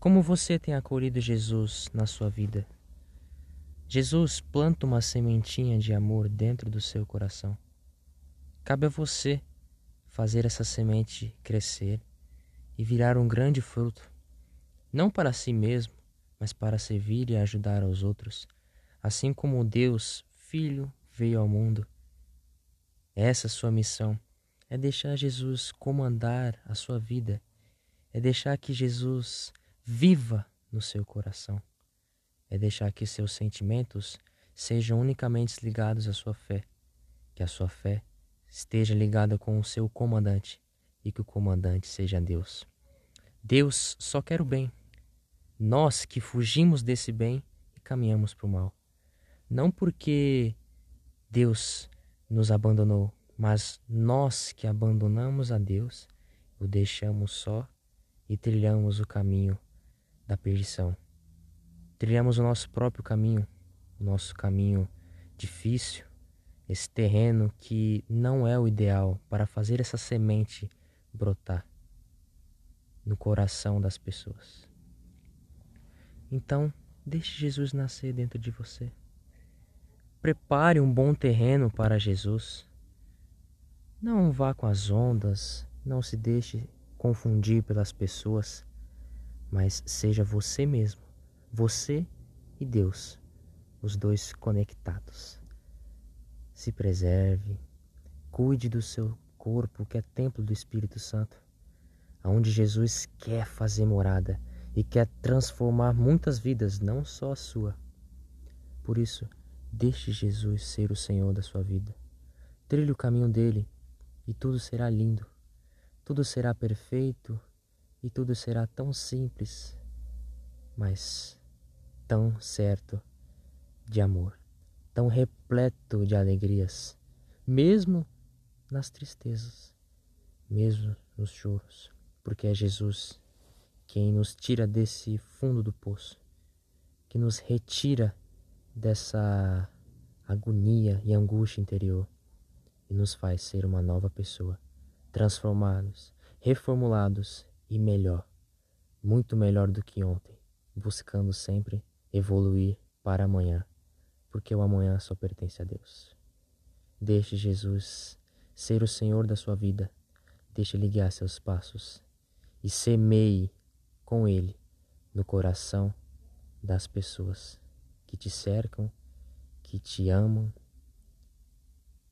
Como você tem acolhido Jesus na sua vida? Jesus planta uma sementinha de amor dentro do seu coração. Cabe a você fazer essa semente crescer e virar um grande fruto, não para si mesmo, mas para servir e ajudar aos outros, assim como Deus, Filho, veio ao mundo. Essa sua missão é deixar Jesus comandar a sua vida, é deixar que Jesus viva no seu coração é deixar que seus sentimentos sejam unicamente ligados à sua fé, que a sua fé esteja ligada com o seu comandante e que o comandante seja Deus. Deus só quer o bem. Nós que fugimos desse bem e caminhamos para o mal. Não porque Deus nos abandonou, mas nós que abandonamos a Deus, o deixamos só e trilhamos o caminho da perdição trilhamos o nosso próprio caminho, o nosso caminho difícil, esse terreno que não é o ideal para fazer essa semente brotar no coração das pessoas. Então, deixe Jesus nascer dentro de você. Prepare um bom terreno para Jesus. Não vá com as ondas, não se deixe confundir pelas pessoas, mas seja você mesmo você e Deus, os dois conectados. Se preserve, cuide do seu corpo, que é templo do Espírito Santo, aonde Jesus quer fazer morada e quer transformar muitas vidas, não só a sua. Por isso, deixe Jesus ser o Senhor da sua vida. Trilhe o caminho dele e tudo será lindo, tudo será perfeito e tudo será tão simples, mas tão certo de amor, tão repleto de alegrias, mesmo nas tristezas, mesmo nos choros, porque é Jesus quem nos tira desse fundo do poço, que nos retira dessa agonia e angústia interior e nos faz ser uma nova pessoa, transformados, reformulados e melhor, muito melhor do que ontem, buscando sempre evoluir para amanhã, porque o amanhã só pertence a Deus. Deixe Jesus ser o Senhor da sua vida, deixe Ele guiar seus passos e semeie com Ele no coração das pessoas que te cercam, que te amam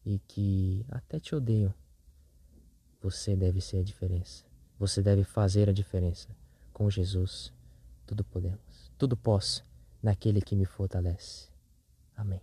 e que até te odeiam. Você deve ser a diferença. Você deve fazer a diferença. Com Jesus, tudo podemos, tudo posso naquele que me fortalece. Amém.